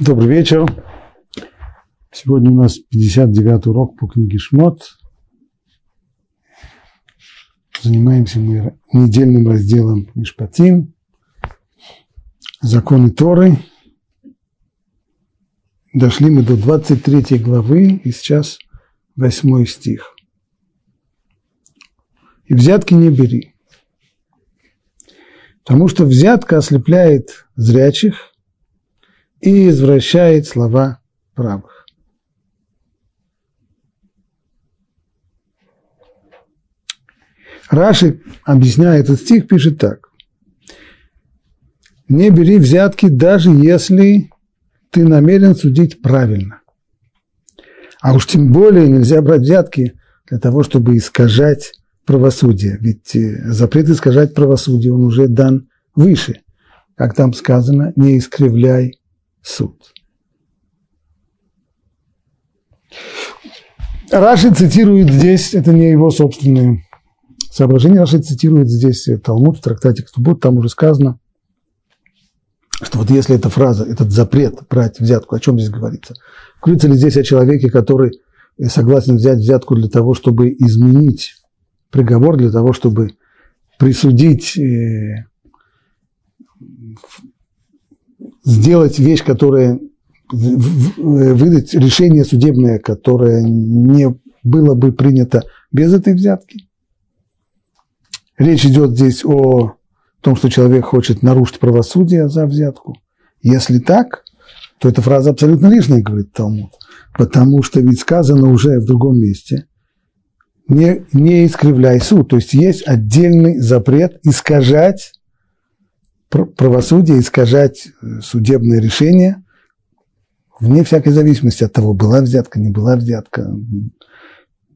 Добрый вечер. Сегодня у нас 59 урок по книге Шмот. Занимаемся мы недельным разделом Мишпатим, законы Торы. Дошли мы до 23 главы, и сейчас 8 стих. И взятки не бери, потому что взятка ослепляет зрячих, и извращает слова правых. Раши, объясняя этот стих, пишет так. Не бери взятки, даже если ты намерен судить правильно. А уж тем более нельзя брать взятки для того, чтобы искажать правосудие. Ведь э, запрет искажать правосудие, он уже дан выше. Как там сказано, не искривляй суд. Раши цитирует здесь, это не его собственные соображения, Раши цитирует здесь Талмуд в трактате Ктубот, там уже сказано, что вот если эта фраза, этот запрет брать взятку, о чем здесь говорится? Говорится ли здесь о человеке, который согласен взять взятку для того, чтобы изменить приговор, для того, чтобы присудить э, сделать вещь, которая выдать решение судебное, которое не было бы принято без этой взятки. Речь идет здесь о том, что человек хочет нарушить правосудие за взятку. Если так, то эта фраза абсолютно лишняя, говорит Талмуд, потому что ведь сказано уже в другом месте, не, не искривляй суд, то есть есть отдельный запрет искажать правосудие, искажать э, судебное решение вне всякой зависимости от того, была взятка, не была взятка,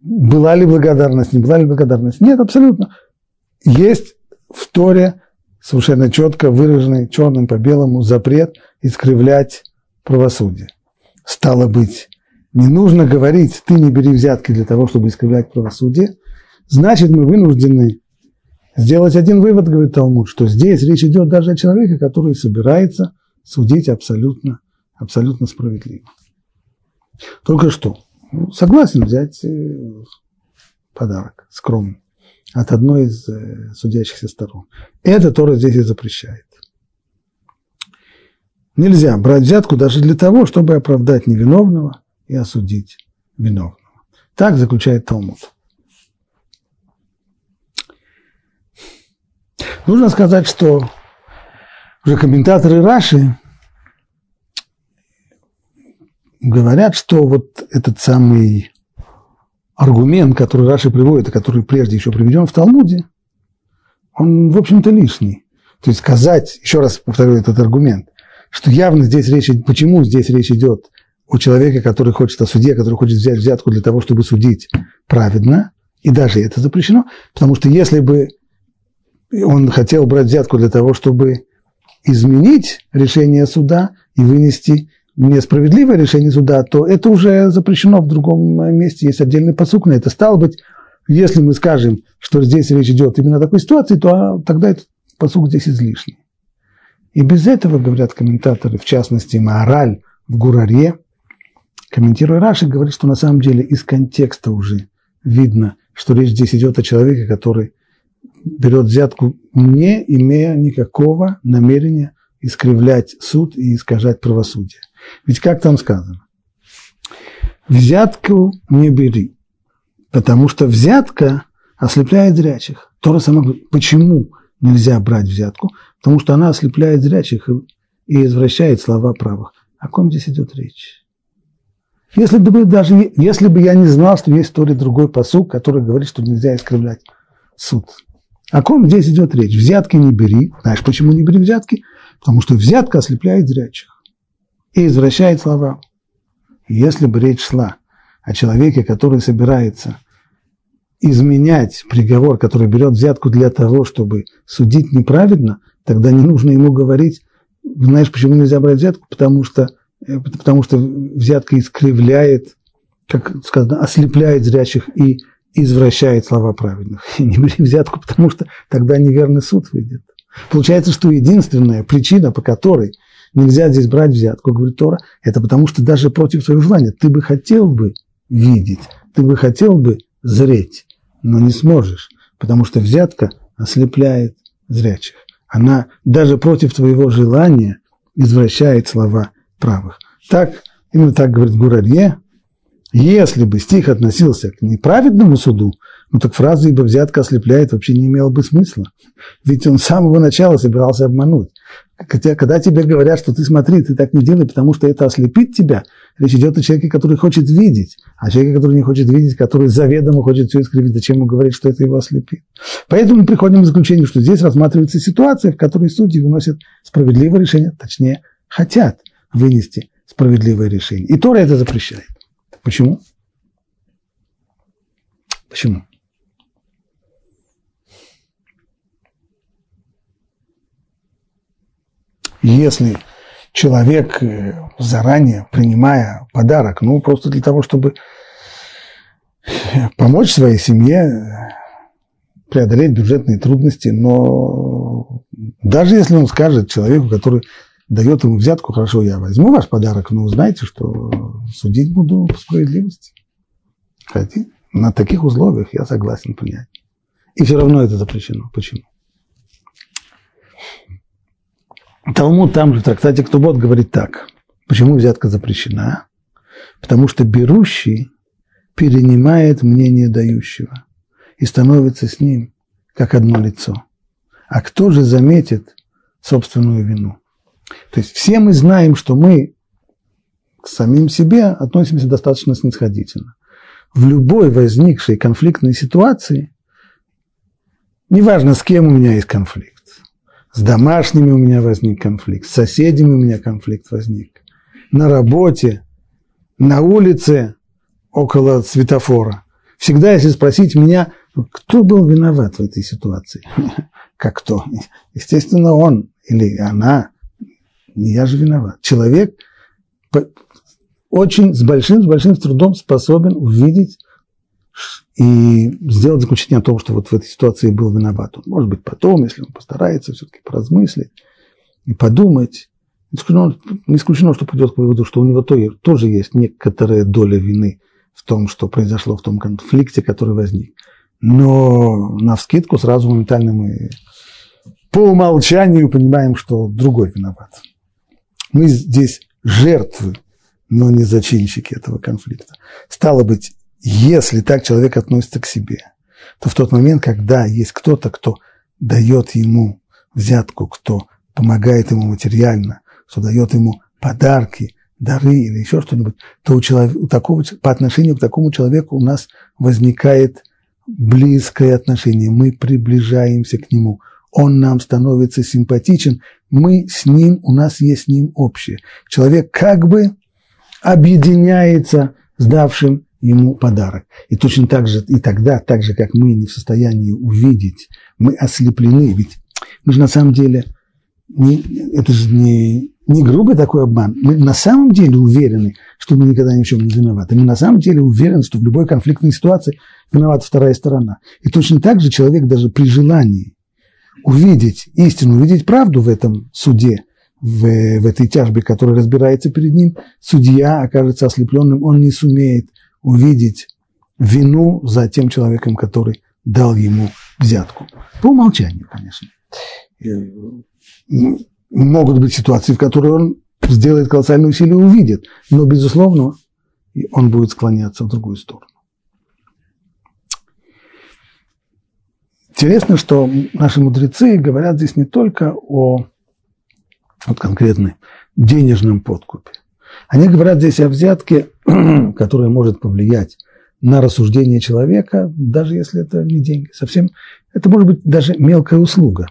была ли благодарность, не была ли благодарность. Нет, абсолютно. Есть в Торе совершенно четко выраженный черным по белому запрет искривлять правосудие. Стало быть, не нужно говорить, ты не бери взятки для того, чтобы искривлять правосудие, значит, мы вынуждены сделать один вывод, говорит Талмуд, что здесь речь идет даже о человеке, который собирается судить абсолютно, абсолютно справедливо. Только что ну, согласен взять э, подарок скромный от одной из э, судящихся сторон. Это Тора здесь и запрещает. Нельзя брать взятку даже для того, чтобы оправдать невиновного и осудить виновного. Так заключает Талмуд. Нужно сказать, что уже комментаторы Раши говорят, что вот этот самый аргумент, который Раши приводит, и который прежде еще приведен в Талмуде, он, в общем-то, лишний. То есть сказать, еще раз повторю этот аргумент, что явно здесь речь, почему здесь речь идет о человеке, который хочет, о суде, который хочет взять взятку для того, чтобы судить праведно, и даже это запрещено, потому что если бы он хотел брать взятку для того, чтобы изменить решение суда и вынести несправедливое решение суда, то это уже запрещено в другом месте, есть отдельный посук на это. Стало быть, если мы скажем, что здесь речь идет именно о такой ситуации, то тогда этот посук здесь излишний. И без этого, говорят комментаторы, в частности, Маораль в Гураре, комментируя Раши, говорит, что на самом деле из контекста уже видно, что речь здесь идет о человеке, который берет взятку, не имея никакого намерения искривлять суд и искажать правосудие. Ведь как там сказано? Взятку не бери, потому что взятка ослепляет зрячих. Тора сама говорит, почему нельзя брать взятку? Потому что она ослепляет зрячих и извращает слова правых. О ком здесь идет речь? Если бы, даже, если бы я не знал, что есть в Торе другой посуд, который говорит, что нельзя искривлять суд. О ком здесь идет речь? Взятки не бери. Знаешь, почему не бери взятки? Потому что взятка ослепляет зрячих и извращает слова. Если бы речь шла о человеке, который собирается изменять приговор, который берет взятку для того, чтобы судить неправедно, тогда не нужно ему говорить, знаешь, почему нельзя брать взятку? Потому что, э, потому что взятка искривляет, как сказано, ослепляет зрячих и извращает слова праведных. Не бери взятку, потому что тогда неверный суд выйдет. Получается, что единственная причина, по которой нельзя здесь брать взятку, говорит Тора, это потому что даже против своего желания ты бы хотел бы видеть, ты бы хотел бы зреть, но не сможешь, потому что взятка ослепляет зрячих. Она даже против твоего желания извращает слова правых. Так, именно так говорит Гурарье, если бы стих относился к неправедному суду, ну так фраза «ибо взятка ослепляет» вообще не имела бы смысла. Ведь он с самого начала собирался обмануть. Хотя, когда тебе говорят, что ты смотри, ты так не делай, потому что это ослепит тебя, речь идет о человеке, который хочет видеть, а человеке, который не хочет видеть, который заведомо хочет все искривить, зачем ему говорить, что это его ослепит. Поэтому мы приходим к заключению, что здесь рассматривается ситуация, в которой судьи выносят справедливое решение, точнее, хотят вынести справедливое решение. И Тора это запрещает. Почему? Почему? Если человек э, заранее принимая подарок, ну просто для того, чтобы помочь своей семье преодолеть бюджетные трудности, но даже если он скажет человеку, который дает ему взятку, хорошо, я возьму ваш подарок, но знаете, что судить буду по справедливости. Хотите? На таких условиях я согласен принять. И все равно это запрещено. Почему? Талмуд там же в трактате Ктубот говорит так. Почему взятка запрещена? Потому что берущий перенимает мнение дающего и становится с ним как одно лицо. А кто же заметит собственную вину? То есть все мы знаем, что мы к самим себе относимся достаточно снисходительно. В любой возникшей конфликтной ситуации, неважно, с кем у меня есть конфликт, с домашними у меня возник конфликт, с соседями у меня конфликт возник, на работе, на улице, около светофора. Всегда, если спросить меня, кто был виноват в этой ситуации, как кто? Естественно, он или она не я же виноват. Человек очень с большим, с большим трудом способен увидеть и сделать заключение о том, что вот в этой ситуации был виноват. Он, может быть, потом, если он постарается все-таки поразмыслить и подумать, не исключено, не исключено, что придет к выводу, что у него тоже есть некоторая доля вины в том, что произошло в том конфликте, который возник. Но на вскидку сразу моментально мы по умолчанию понимаем, что другой виноват. Мы здесь жертвы, но не зачинщики этого конфликта. Стало быть, если так человек относится к себе, то в тот момент, когда есть кто-то, кто дает ему взятку, кто помогает ему материально, кто дает ему подарки, дары или еще что-нибудь, то у, человека, у такого, по отношению к такому человеку у нас возникает близкое отношение. Мы приближаемся к нему – он нам становится симпатичен, мы с ним, у нас есть с ним общее. Человек как бы объединяется с давшим ему подарок. И точно так же, и тогда, так же, как мы не в состоянии увидеть, мы ослеплены, ведь мы же на самом деле, не, это же не, не грубый такой обман, мы на самом деле уверены, что мы никогда ни в чем не виноваты. Мы на самом деле уверены, что в любой конфликтной ситуации виновата вторая сторона. И точно так же человек даже при желании увидеть истину, увидеть правду в этом суде, в, в этой тяжбе, которая разбирается перед ним, судья окажется ослепленным, он не сумеет увидеть вину за тем человеком, который дал ему взятку. По умолчанию, конечно. Могут быть ситуации, в которых он сделает колоссальные усилия и увидит, но, безусловно, он будет склоняться в другую сторону. Интересно, что наши мудрецы говорят здесь не только о вот конкретно денежном подкупе. Они говорят здесь о взятке, которая может повлиять на рассуждение человека, даже если это не деньги. Совсем, это может быть даже мелкая услуга.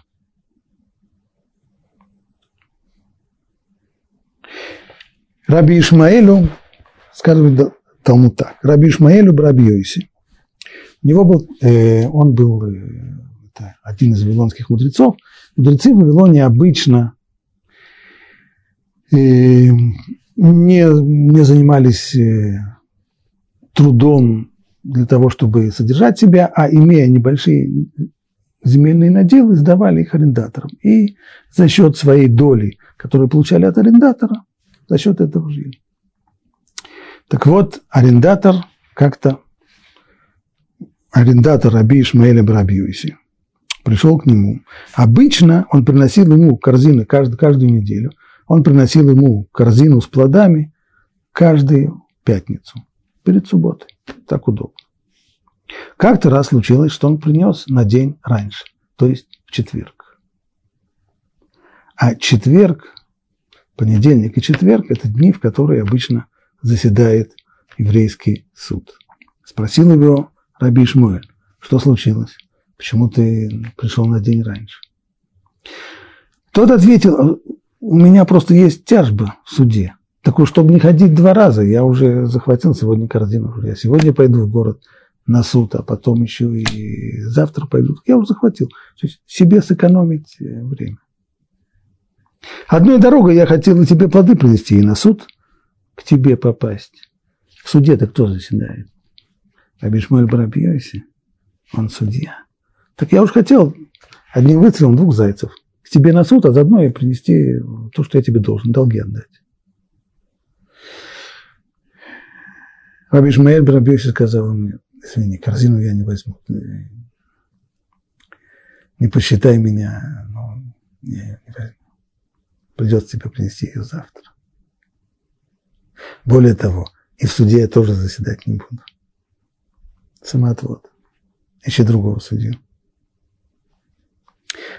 Раби Ишмаэлю, сказывает Талмуд так, Раби Ишмаэлю Раби Йоси, у него был, э, он был э, один из вавилонских мудрецов. Мудрецы в Вавилоне обычно э, не, не занимались э, трудом для того, чтобы содержать себя, а имея небольшие земельные наделы, сдавали их арендаторам. И за счет своей доли, которую получали от арендатора, за счет этого жили. Так вот, арендатор как-то, арендатор Раби Ишмаэля Брабьюиси, пришел к нему. Обычно он приносил ему корзины каждую, каждую неделю. Он приносил ему корзину с плодами каждую пятницу перед субботой. Так удобно. Как-то раз случилось, что он принес на день раньше, то есть в четверг. А четверг, понедельник и четверг – это дни, в которые обычно заседает еврейский суд. Спросил его Раби Шмуэль, что случилось, почему ты пришел на день раньше. Тот ответил, у меня просто есть тяжба в суде. Так уж, чтобы не ходить два раза, я уже захватил сегодня корзину. Я сегодня пойду в город на суд, а потом еще и завтра пойду. Я уже захватил. То есть себе сэкономить э, время. Одной дорогой я хотел тебе плоды принести и на суд к тебе попасть. В суде-то кто заседает? Абишмаль Барабьёси, он судья. Так я уж хотел одним выстрелом двух зайцев. К тебе на суд, а заодно и принести то, что я тебе должен, долги отдать. Раби Ишмаэль Барабьёси сказал мне, извини, корзину я не возьму. Не посчитай меня, но не, не возьму. Придется тебе принести ее завтра. Более того, и в суде я тоже заседать не буду. Самоотвод. Ищи другого судью.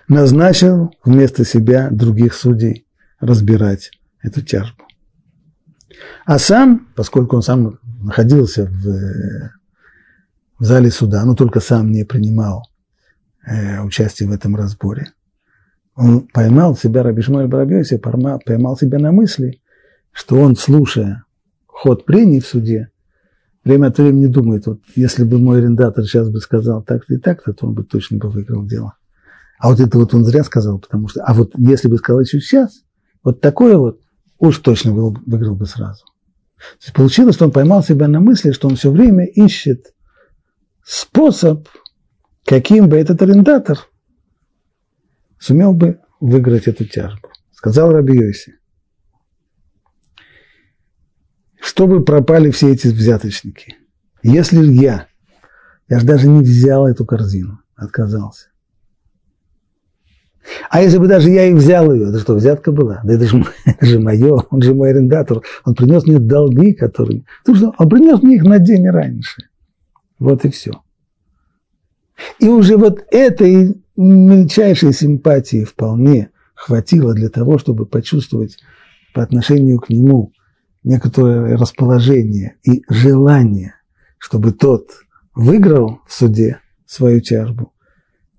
Назначил вместо себя других судей разбирать эту тяжбу. А сам, поскольку он сам находился в, в зале суда, но только сам не принимал э, участие в этом разборе, он поймал себя, Рабишмаль Барабьёси, поймал, поймал себя на мысли, что он, слушая ход прений в суде, время от времени думает, вот если бы мой арендатор сейчас бы сказал так-то и так-то, то он бы точно бы выиграл дело. А вот это вот он зря сказал, потому что, а вот если бы сказал еще сейчас, вот такое вот, уж точно выиграл бы сразу. То есть получилось, что он поймал себя на мысли, что он все время ищет способ, каким бы этот арендатор сумел бы выиграть эту тяжбу. Сказал Раби Йоси чтобы пропали все эти взяточники. Если я, я же даже не взял эту корзину, отказался. А если бы даже я и взял ее, это что, взятка была? Да это же, это же мое, он же мой арендатор. Он принес мне долги, которые... Он принес мне их на день раньше. Вот и все. И уже вот этой мельчайшей симпатии вполне хватило для того, чтобы почувствовать по отношению к нему некоторое расположение и желание, чтобы тот выиграл в суде свою тяжбу.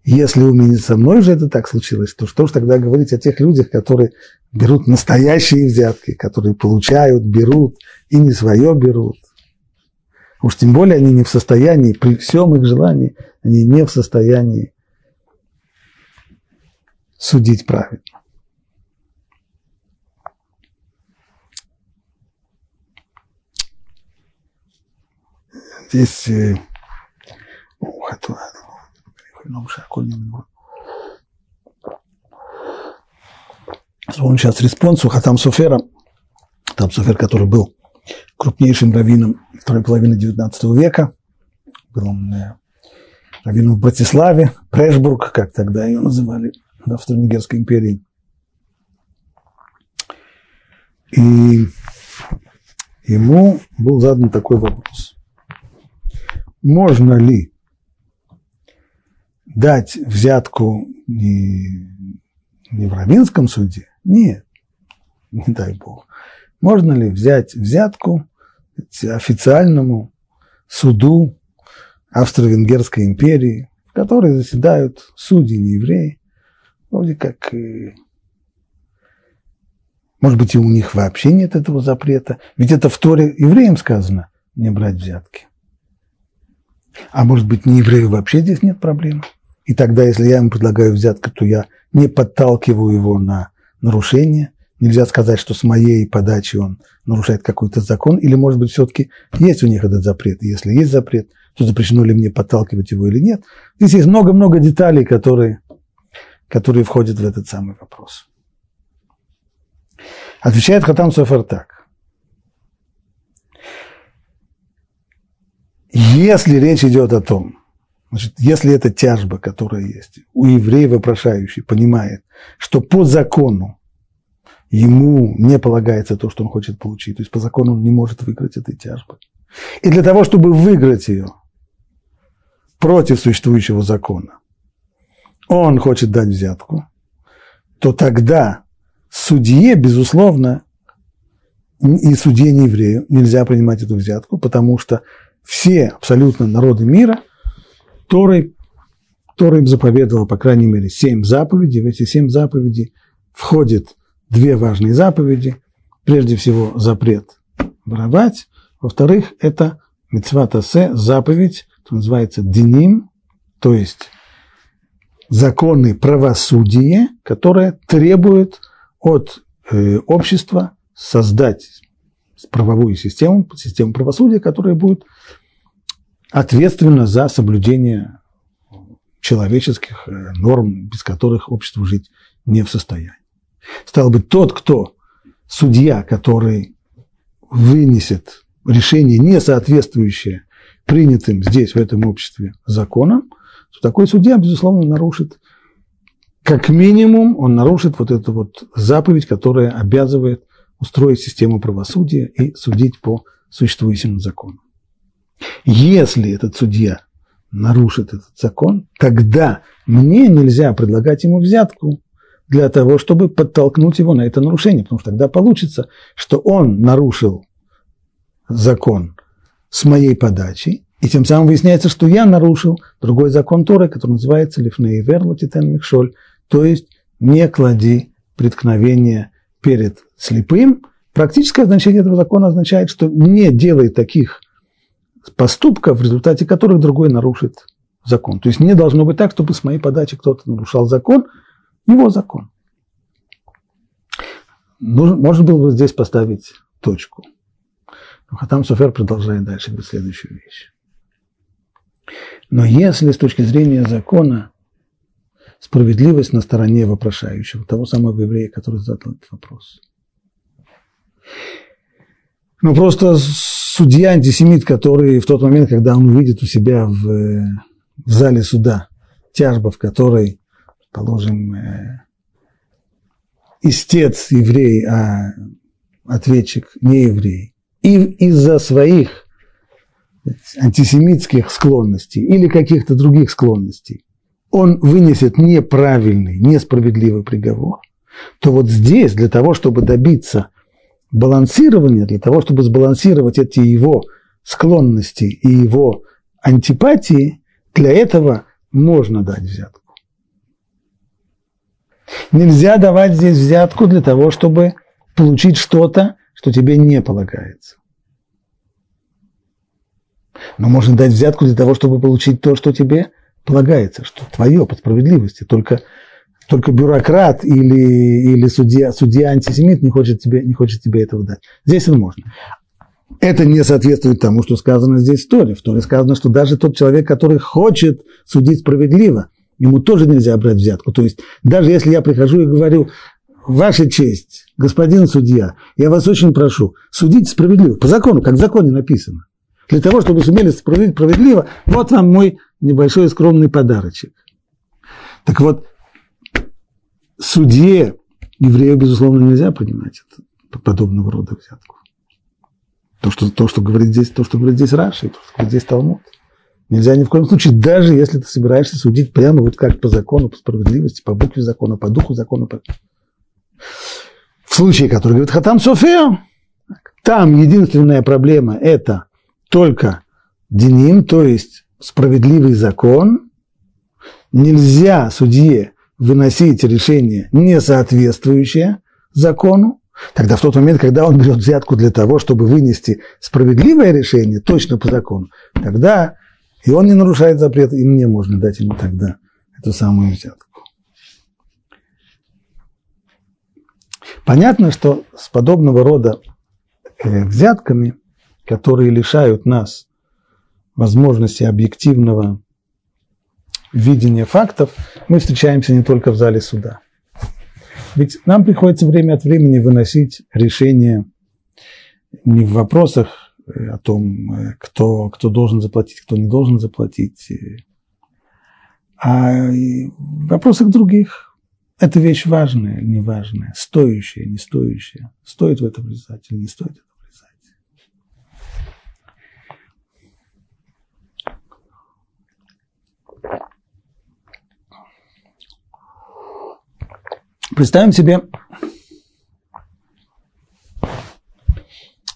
Если у меня со мной же это так случилось, то что ж тогда говорить о тех людях, которые берут настоящие взятки, которые получают, берут и не свое берут. Уж тем более они не в состоянии, при всем их желании, они не в состоянии судить правильно. Здесь он сейчас респонсу Хатам Суфера, Хатам Суфер, который был крупнейшим раввином второй половины XIX века, был он э, раввином в Братиславе, Прешбург, как тогда ее называли, в Австро-Венгерской империи. И ему был задан такой вопрос можно ли дать взятку не, не в равинском суде? Нет, не дай бог. Можно ли взять взятку официальному суду Австро-Венгерской империи, в которой заседают судьи не евреи, вроде как, может быть, и у них вообще нет этого запрета, ведь это в Торе евреям сказано, не брать взятки. А может быть, не еврею вообще здесь нет проблем? И тогда, если я ему предлагаю взятку, то я не подталкиваю его на нарушение. Нельзя сказать, что с моей подачи он нарушает какой-то закон. Или, может быть, все-таки есть у них этот запрет. И если есть запрет, что запрещено ли мне подталкивать его или нет. Здесь есть много-много деталей, которые, которые входят в этот самый вопрос. Отвечает Хатам Софер так. Если речь идет о том, значит, если это тяжба, которая есть, у еврея вопрошающий понимает, что по закону ему не полагается то, что он хочет получить, то есть по закону он не может выиграть этой тяжбы. И для того, чтобы выиграть ее против существующего закона, он хочет дать взятку, то тогда судье, безусловно, и судье не еврею нельзя принимать эту взятку, потому что все абсолютно народы мира, Торой, Торой им заповедовала, по крайней мере, семь заповедей. В эти семь заповедей входит две важные заповеди. Прежде всего, запрет воровать. Во-вторых, это митцватасе, заповедь, что называется диним, то есть законы правосудия, которое требует от э, общества создать правовую систему, систему правосудия, которая будет ответственна за соблюдение человеческих э, норм, без которых общество жить не в состоянии. Стал бы тот, кто судья, который вынесет решение, не соответствующее принятым здесь, в этом обществе, законам, то такой судья, безусловно, нарушит, как минимум, он нарушит вот эту вот заповедь, которая обязывает устроить систему правосудия и судить по существующим законам. Если этот судья нарушит этот закон, тогда мне нельзя предлагать ему взятку для того, чтобы подтолкнуть его на это нарушение, потому что тогда получится, что он нарушил закон с моей подачей, и тем самым выясняется, что я нарушил другой закон Торы, который называется Лифней Верлотитен Михшоль, то есть не клади преткновение перед слепым. Практическое значение этого закона означает, что не делай таких поступков, в результате которых другой нарушит закон. То есть не должно быть так, чтобы с моей подачи кто-то нарушал закон, его закон. Можно было бы здесь поставить точку. Но Хатам Софер продолжает дальше говорить следующую вещь. Но если с точки зрения закона справедливость на стороне вопрошающего, того самого еврея, который задал этот вопрос. Ну, просто судья антисемит, который в тот момент, когда он увидит у себя в, в зале суда тяжба, в которой, положим, э, истец еврей, а ответчик не еврей, и из-за своих антисемитских склонностей или каких-то других склонностей он вынесет неправильный, несправедливый приговор, то вот здесь для того, чтобы добиться балансирования, для того, чтобы сбалансировать эти его склонности и его антипатии, для этого можно дать взятку. Нельзя давать здесь взятку для того, чтобы получить что-то, что тебе не полагается. Но можно дать взятку для того, чтобы получить то, что тебе полагается, что твое по справедливости. Только, только бюрократ или, или судья, судья антисемит не хочет, тебе, не хочет тебе этого дать. Здесь это можно. Это не соответствует тому, что сказано здесь в Торе. В Торе сказано, что даже тот человек, который хочет судить справедливо, ему тоже нельзя брать взятку. То есть даже если я прихожу и говорю, Ваша честь, господин судья, я вас очень прошу, судить справедливо, по закону, как в законе написано. Для того, чтобы сумели справедливо, вот вам мой небольшой скромный подарочек. Так вот, судье еврею, безусловно, нельзя принимать это, подобного рода взятку. То что, то, что говорит здесь, то, что говорит здесь Раши, то, что говорит здесь Талмуд. Нельзя ни в коем случае, даже если ты собираешься судить прямо вот как по закону, по справедливости, по букве закона, по духу закона. По... В случае, который говорит Хатам София, там единственная проблема – это только деним, то есть справедливый закон. Нельзя судье выносить решение, не соответствующее закону. Тогда в тот момент, когда он берет взятку для того, чтобы вынести справедливое решение, точно по закону, тогда и он не нарушает запрет, и мне можно дать ему тогда эту самую взятку. Понятно, что с подобного рода э, взятками, которые лишают нас возможности объективного видения фактов, мы встречаемся не только в зале суда. Ведь нам приходится время от времени выносить решения не в вопросах э, о том, э, кто, кто должен заплатить, кто не должен заплатить, э, а в вопросах других. Это вещь важная неважная, стоящая, не стоящая. Стоит в это влезать или не стоит это Представим себе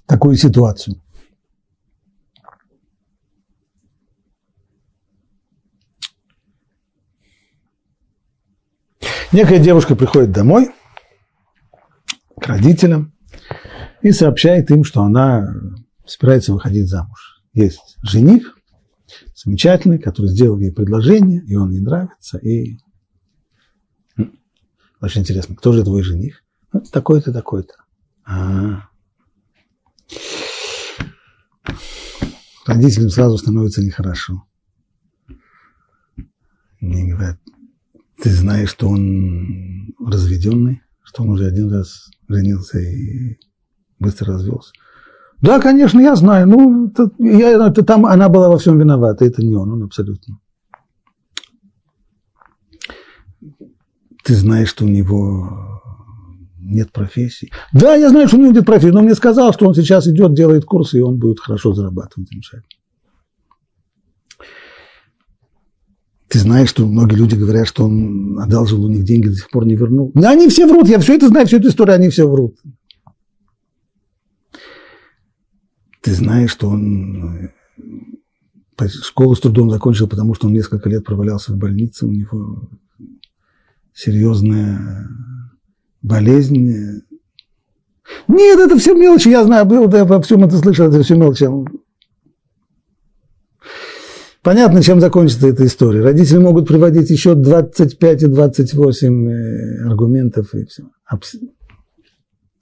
такую ситуацию. Некая девушка приходит домой к родителям и сообщает им, что она собирается выходить замуж. Есть жених, замечательный, который сделал ей предложение, и он ей нравится, и очень интересно, кто же твой жених? Ну, такой-то, такой-то. А-а-а. Родителям сразу становится нехорошо. Мне говорят, ты знаешь, что он разведенный, что он уже один раз женился и быстро развелся. Да, конечно, я знаю. Ну, я, это там она была во всем виновата, это не он, он абсолютно. ты знаешь, что у него нет профессии. Да, я знаю, что у него нет профессии, но он мне сказал, что он сейчас идет, делает курсы, и он будет хорошо зарабатывать, замечательно. Ты знаешь, что многие люди говорят, что он одалжил у них деньги, до сих пор не вернул. Они все врут, я все это знаю, всю эту историю, они все врут. Ты знаешь, что он э, школу с трудом закончил, потому что он несколько лет провалялся в больнице, у него серьезная болезнь. Нет, это все мелочи, я знаю, я во всем это слышал, это все мелочи. Понятно, чем закончится эта история. Родители могут приводить еще 25 и 28 э, аргументов и все. Об,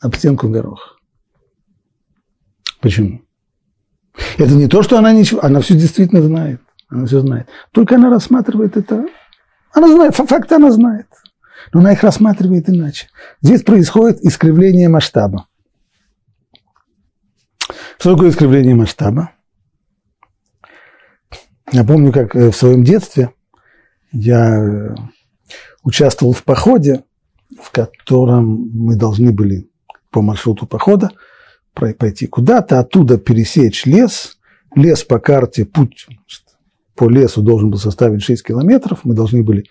об стенку горох. Почему? Это не то, что она ничего, она все действительно знает. Она все знает. Только она рассматривает это. Она знает, факты она знает но она их рассматривает иначе. Здесь происходит искривление масштаба. Что такое искривление масштаба? Я помню, как э, в своем детстве я э, участвовал в походе, в котором мы должны были по маршруту похода пойти куда-то, оттуда пересечь лес. Лес по карте, путь по лесу должен был составить 6 километров. Мы должны были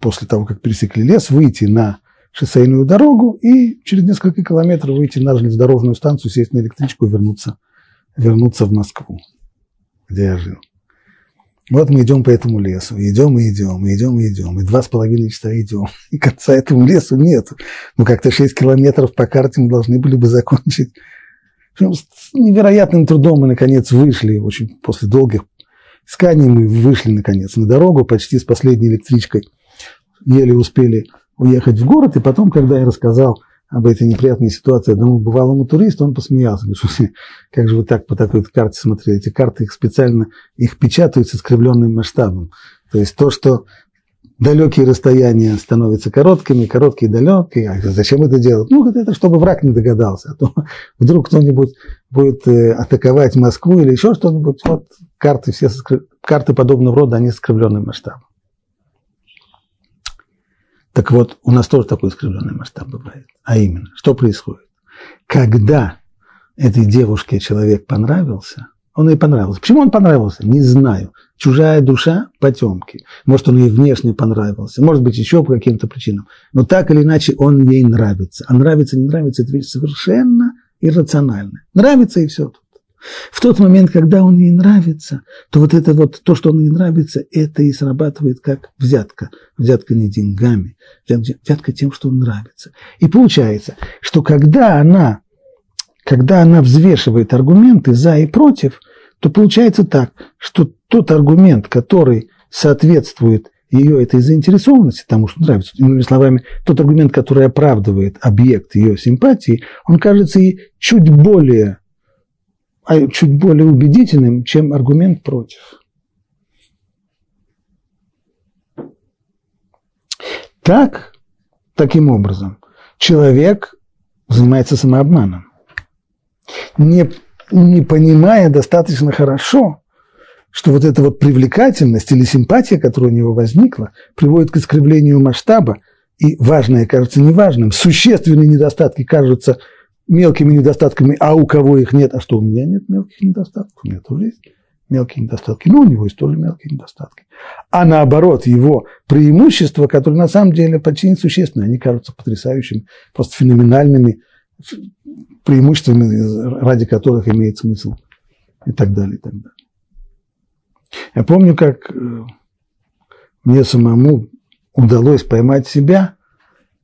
после того, как пересекли лес, выйти на шоссейную дорогу и через несколько километров выйти на железнодорожную станцию, сесть на электричку и вернуться, вернуться в Москву, где я жил. Вот мы идем по этому лесу, идем и идем, идем и идем, и два с половиной часа идем, и конца этому лесу нет. Ну, как-то шесть километров по карте мы должны были бы закончить. С невероятным трудом мы, наконец, вышли, очень после долгих исканий мы вышли, наконец, на дорогу, почти с последней электричкой – еле успели уехать в город, и потом, когда я рассказал об этой неприятной ситуации одному бывалому туристу, он посмеялся. Говорит, как же вы так по такой карте смотрели? Эти карты их специально, их печатают с искривленным масштабом. То есть то, что далекие расстояния становятся короткими, короткие далекие. А зачем это делать? Ну, это чтобы враг не догадался. А то вдруг кто-нибудь будет э, атаковать Москву или еще что-нибудь. Вот карты, все, карты подобного рода, они с искривленным масштабом. Так вот, у нас тоже такой искривленный масштаб бывает. А именно, что происходит? Когда этой девушке человек понравился, он ей понравился. Почему он понравился? Не знаю. Чужая душа – потемки. Может, он ей внешне понравился, может быть, еще по каким-то причинам. Но так или иначе он ей нравится. А нравится, не нравится – это вещь совершенно иррациональная. Нравится и все. В тот момент, когда он ей нравится, то вот это вот, то, что он ей нравится, это и срабатывает как взятка. Взятка не деньгами, взятка тем, что он нравится. И получается, что когда она, когда она взвешивает аргументы за и против, то получается так, что тот аргумент, который соответствует ее этой заинтересованности, тому, что нравится, иными словами, тот аргумент, который оправдывает объект ее симпатии, он кажется ей чуть более чуть более убедительным, чем аргумент против. Так, таким образом, человек занимается самообманом, не, не понимая достаточно хорошо, что вот эта вот привлекательность или симпатия, которая у него возникла, приводит к искривлению масштаба, и важное кажется неважным, существенные недостатки кажутся мелкими недостатками, а у кого их нет, а что у меня нет мелких недостатков, у меня тоже есть мелкие недостатки, но у него есть тоже мелкие недостатки. А наоборот, его преимущества, которые на самом деле почти несущественны, они кажутся потрясающими, просто феноменальными преимуществами, ради которых имеет смысл и так далее, и так далее. Я помню, как э, мне самому удалось поймать себя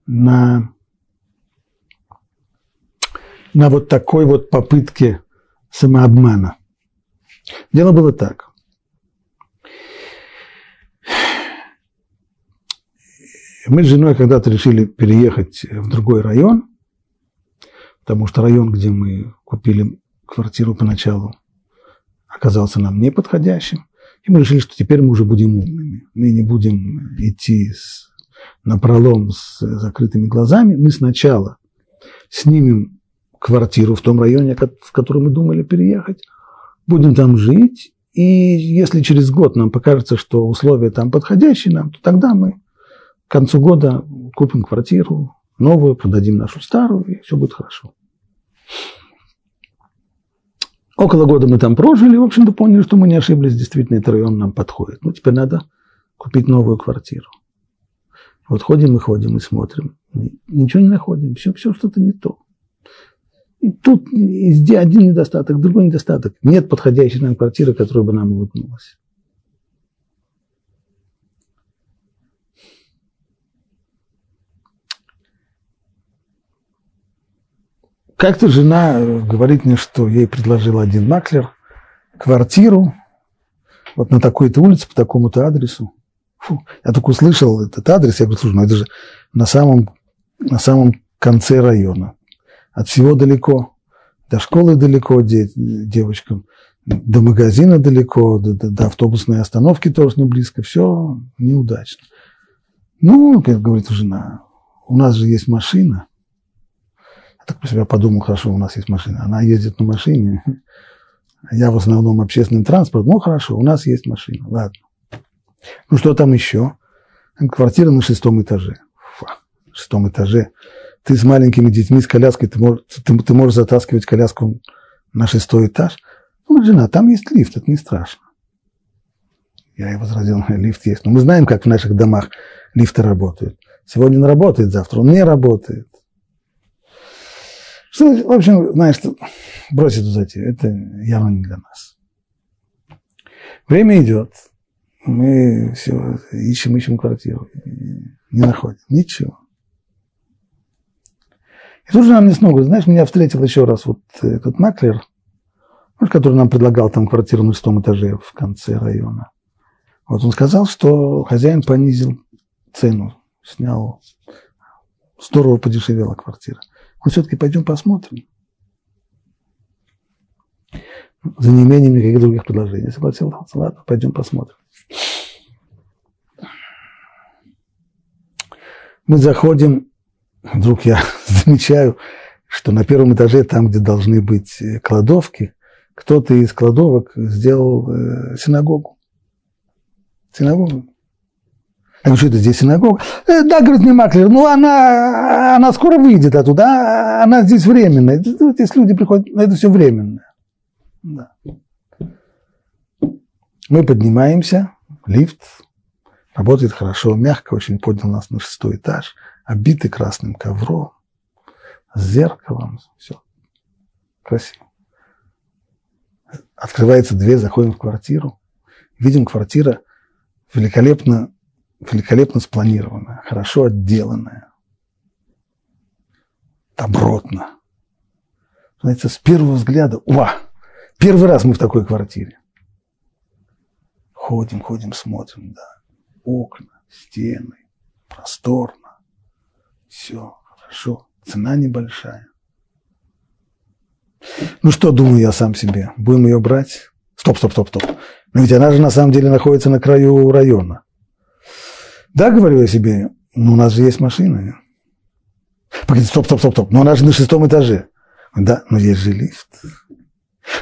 на на вот такой вот попытке самообмана. Дело было так. Мы с женой когда-то решили переехать в другой район, потому что район, где мы купили квартиру поначалу, оказался нам неподходящим. И мы решили, что теперь мы уже будем умными. Мы не будем идти с, на пролом с закрытыми глазами. Мы сначала снимем квартиру в том районе, в который мы думали переехать, будем там жить, и если через год нам покажется, что условия там подходящие нам, то тогда мы к концу года купим квартиру новую, продадим нашу старую, и все будет хорошо. Около года мы там прожили, в общем-то поняли, что мы не ошиблись, действительно этот район нам подходит. Ну, теперь надо купить новую квартиру. Вот ходим и ходим и смотрим, ничего не находим, все, все что-то не то. И тут один недостаток, другой недостаток. Нет подходящей нам квартиры, которая бы нам улыбнулась. Как-то жена говорит мне, что ей предложил один маклер квартиру вот на такой-то улице по такому-то адресу. Фу, я только услышал этот адрес, я говорю, слушай, ну это же на самом, на самом конце района от всего далеко, до школы далеко де, девочкам, до магазина далеко, до, до, до автобусной остановки тоже не близко, все неудачно. Ну, как говорит жена, у нас же есть машина. Я так про себя подумал, хорошо, у нас есть машина. Она ездит на машине, я в основном общественный транспорт. Ну, хорошо, у нас есть машина, ладно. Ну, что там еще? Квартира на шестом этаже. Фу, шестом этаже ты с маленькими детьми, с коляской, ты можешь, ты, ты можешь затаскивать коляску на шестой этаж. Ну, жена, там есть лифт, это не страшно. Я ей возразил, лифт есть. Но мы знаем, как в наших домах лифты работают. Сегодня он работает, завтра он не работает. Что, в общем, знаешь, бросить эту затею, это явно не для нас. Время идет, мы все ищем, ищем квартиру, не находим, ничего. И тут же нам не снова, знаешь, меня встретил еще раз вот этот маклер, который нам предлагал там квартиру на шестом этаже в конце района. Вот он сказал, что хозяин понизил цену, снял, здорово подешевела квартира. Мы все-таки пойдем посмотрим. За неимением никаких других предложений. Согласился, ладно, пойдем посмотрим. Мы заходим вдруг я замечаю, что на первом этаже, там, где должны быть э, кладовки, кто-то из кладовок сделал э, синагогу. Синагогу. Говорю, что это здесь синагога? Э, да, говорит мне Маклер, ну она, она скоро выйдет оттуда, а она здесь временная. Здесь люди приходят, это все временное. Да. Мы поднимаемся, лифт, работает хорошо, мягко, очень поднял нас на шестой этаж – обитый красным ковром, с зеркалом, все красиво. Открывается дверь, заходим в квартиру, видим квартира великолепно, великолепно спланированная, хорошо отделанная, добротно. Знаете, с первого взгляда, уа, первый раз мы в такой квартире. Ходим, ходим, смотрим, да, окна, стены, просторно все хорошо, цена небольшая. Ну что, думаю я сам себе, будем ее брать? Стоп, стоп, стоп, стоп. Но ведь она же на самом деле находится на краю района. Да, говорю я себе, ну у нас же есть машина. Погоди, стоп, стоп, стоп, стоп. Но она же на шестом этаже. Да, но есть же лифт.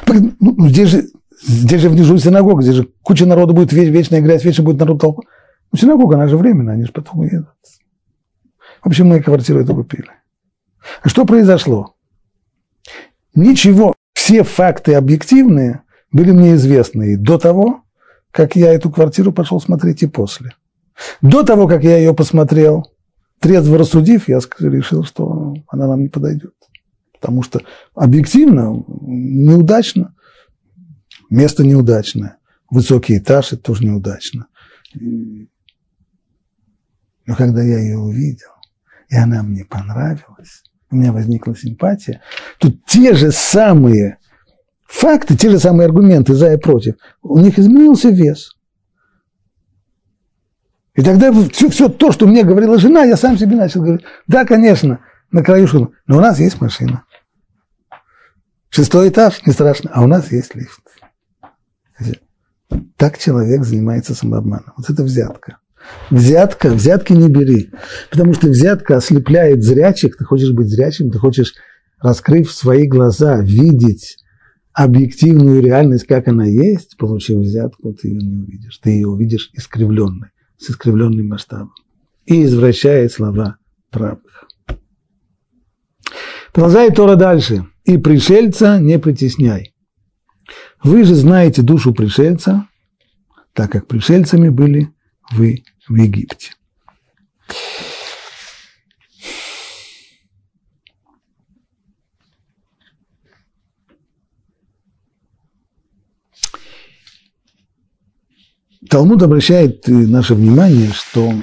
Погоди, ну, ну здесь же, здесь же внизу синагога, здесь же куча народу будет вечно играть, вечно будет народ толпа. Ну, синагога, она же временная, они же потом уедут. В общем, мы квартиру эту купили. А что произошло? Ничего, все факты объективные были мне известны и до того, как я эту квартиру пошел смотреть и после. До того, как я ее посмотрел, трезво рассудив, я решил, что она нам не подойдет. Потому что объективно неудачно, место неудачное, высокий этаж – это тоже неудачно. Но когда я ее увидел, и она мне понравилась, у меня возникла симпатия, тут те же самые факты, те же самые аргументы за и против, у них изменился вес. И тогда все, все то, что мне говорила жена, я сам себе начал говорить, да, конечно, на краю шума, но у нас есть машина. Шестой этаж, не страшно, а у нас есть лифт. Так человек занимается самообманом. Вот это взятка. Взятка, взятки не бери. Потому что взятка ослепляет зрячих. Ты хочешь быть зрячим, ты хочешь, раскрыв свои глаза, видеть объективную реальность, как она есть, получив взятку, ты ее не увидишь. Ты ее увидишь искривленной, с искривленным масштабом. И извращает слова правых. Продолжает Тора дальше. «И пришельца не притесняй. Вы же знаете душу пришельца, так как пришельцами были вы в Египте. Талмуд обращает наше внимание, что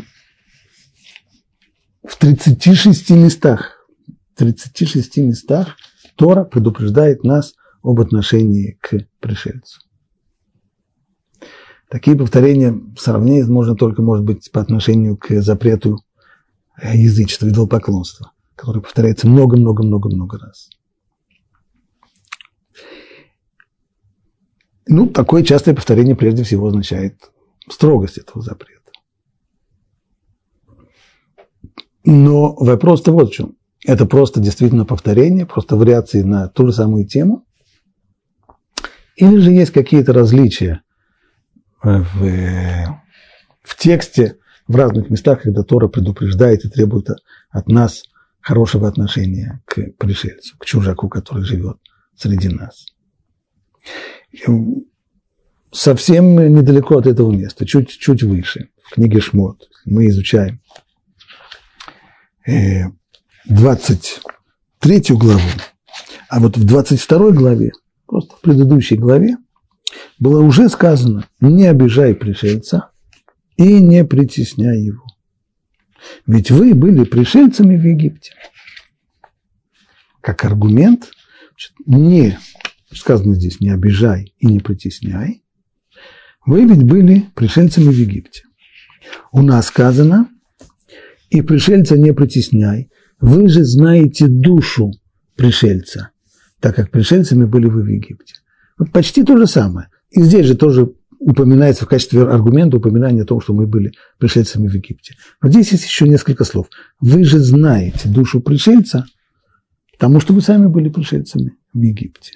в 36 местах, в 36 местах Тора предупреждает нас об отношении к пришельцу. Такие повторения сравнить можно только, может быть, по отношению к запрету э, язычества, идолопоклонства, который повторяется много-много-много-много раз. Ну, такое частое повторение прежде всего означает строгость этого запрета. Но вопрос-то вот в чем. Это просто действительно повторение, просто вариации на ту же самую тему? Или же есть какие-то различия в, в тексте в разных местах, когда Тора предупреждает и требует от нас хорошего отношения к пришельцу, к чужаку, который живет среди нас. Совсем недалеко от этого места, чуть, чуть выше, в книге Шмот, мы изучаем 23 э, главу, а вот в 22 главе, просто в предыдущей главе, было уже сказано, не обижай пришельца и не притесняй его. Ведь вы были пришельцами в Египте. Как аргумент, не, сказано здесь, не обижай и не притесняй, вы ведь были пришельцами в Египте. У нас сказано, и пришельца не притесняй, вы же знаете душу пришельца, так как пришельцами были вы в Египте. Почти то же самое. И здесь же тоже упоминается в качестве аргумента упоминание о том, что мы были пришельцами в Египте. Но здесь есть еще несколько слов. Вы же знаете душу пришельца, потому что вы сами были пришельцами в Египте.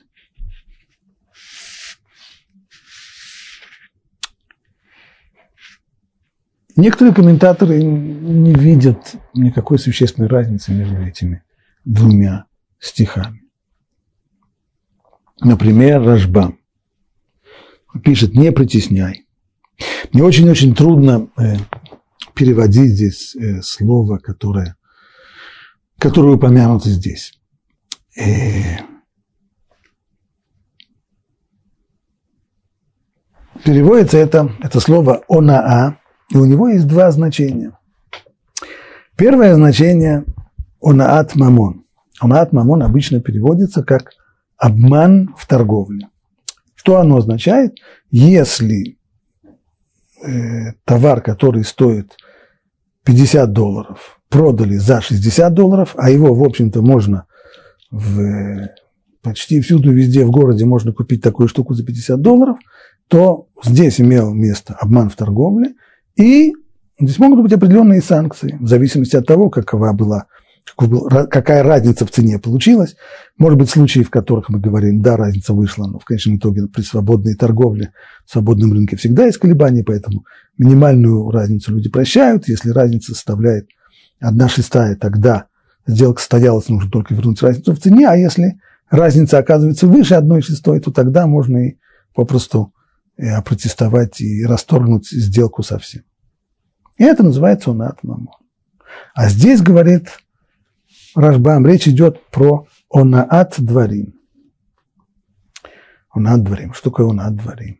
Некоторые комментаторы не видят никакой существенной разницы между этими двумя стихами. Например, Рашбам пишет «не притесняй». Мне очень-очень трудно э, переводить здесь э, слово, которое, которое упомянуто здесь. Э, переводится это, это слово «онаа», и у него есть два значения. Первое значение – «онаат мамон». «Онаат мамон» обычно переводится как «обман в торговле». Что оно означает? Если э, товар, который стоит 50 долларов, продали за 60 долларов, а его, в общем-то, можно в, почти всюду, везде в городе можно купить такую штуку за 50 долларов, то здесь имел место обман в торговле, и здесь могут быть определенные санкции, в зависимости от того, какова была, какая разница в цене получилась. Может быть, случаи, в которых мы говорим, да, разница вышла, но в конечном итоге при свободной торговле, в свободном рынке всегда есть колебания, поэтому минимальную разницу люди прощают. Если разница составляет одна шестая, тогда сделка состоялась, нужно только вернуть разницу в цене, а если разница оказывается выше одной шестой, то тогда можно и попросту э, протестовать и расторгнуть сделку совсем. И это называется унат мамон. А здесь, говорит Рашбам, речь идет про онаат дворим. Онаат дворим. Что такое онаат дворим?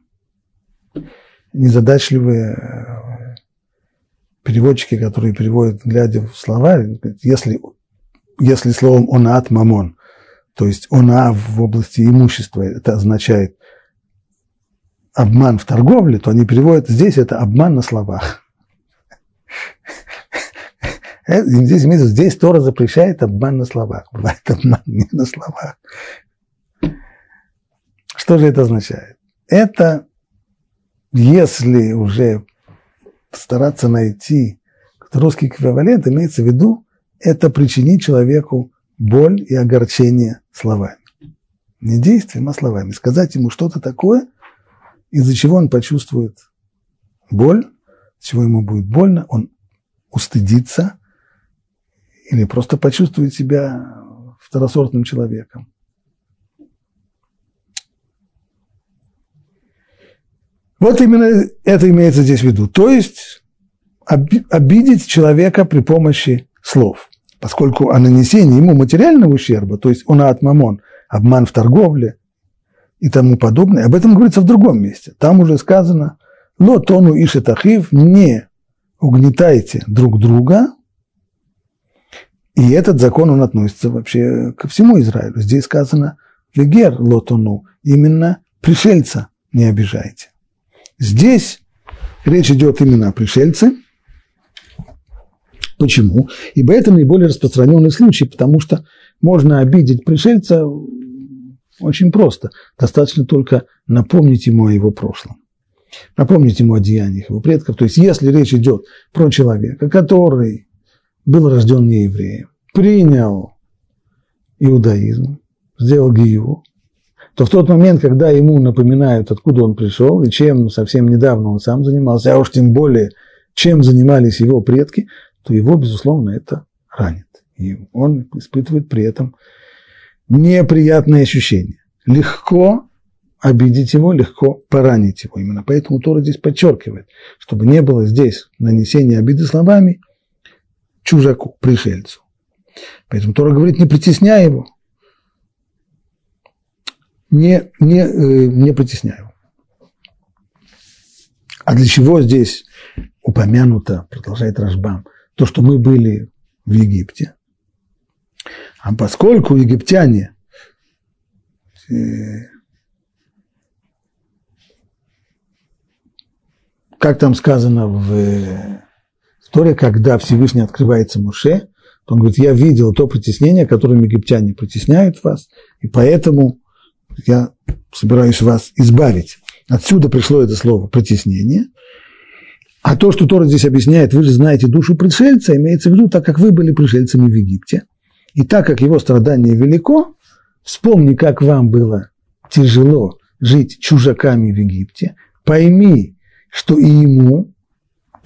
Незадачливые э, переводчики, которые переводят, глядя в слова, если, если словом онаат мамон, то есть она в области имущества, это означает обман в торговле, то они переводят здесь это обман на словах. Э, здесь, здесь Тора запрещает обман на словах. Бывает обман не на словах. Что же это означает? Это, если уже стараться найти русский эквивалент, имеется в виду, это причинить человеку боль и огорчение словами. Не действием, а словами. Сказать ему что-то такое, из-за чего он почувствует боль, чего ему будет больно, он устыдится или просто почувствует себя второсортным человеком. Вот именно это имеется здесь в виду. То есть обидеть человека при помощи слов. Поскольку о нанесении ему материального ущерба, то есть он от обман в торговле и тому подобное, об этом говорится в другом месте. Там уже сказано, но тону и шетахив, не угнетайте друг друга, и этот закон, он относится вообще ко всему Израилю. Здесь сказано «Вегер лотону», именно пришельца не обижайте. Здесь речь идет именно о пришельце. Почему? Ибо это наиболее распространенный случай, потому что можно обидеть пришельца очень просто. Достаточно только напомнить ему о его прошлом. Напомнить ему о деяниях его предков. То есть, если речь идет про человека, который был рожден не евреем, принял иудаизм, сделал гиеву, то в тот момент, когда ему напоминают, откуда он пришел и чем совсем недавно он сам занимался, а уж тем более, чем занимались его предки, то его, безусловно, это ранит. И он испытывает при этом неприятные ощущения. Легко обидеть его, легко поранить его. Именно поэтому Тора здесь подчеркивает, чтобы не было здесь нанесения обиды словами чужаку, пришельцу. Поэтому Тора говорит, не притесняй его, не, не, э, не притесняй его. А для чего здесь упомянуто, продолжает Рашбам, то, что мы были в Египте? А поскольку египтяне э, как там сказано в Торе, когда Всевышний открывается Муше, то он говорит, я видел то притеснение, которым египтяне притесняют вас, и поэтому я собираюсь вас избавить. Отсюда пришло это слово «притеснение». А то, что Тора здесь объясняет, вы же знаете душу пришельца, имеется в виду, так как вы были пришельцами в Египте, и так как его страдание велико, вспомни, как вам было тяжело жить чужаками в Египте, пойми, что и ему,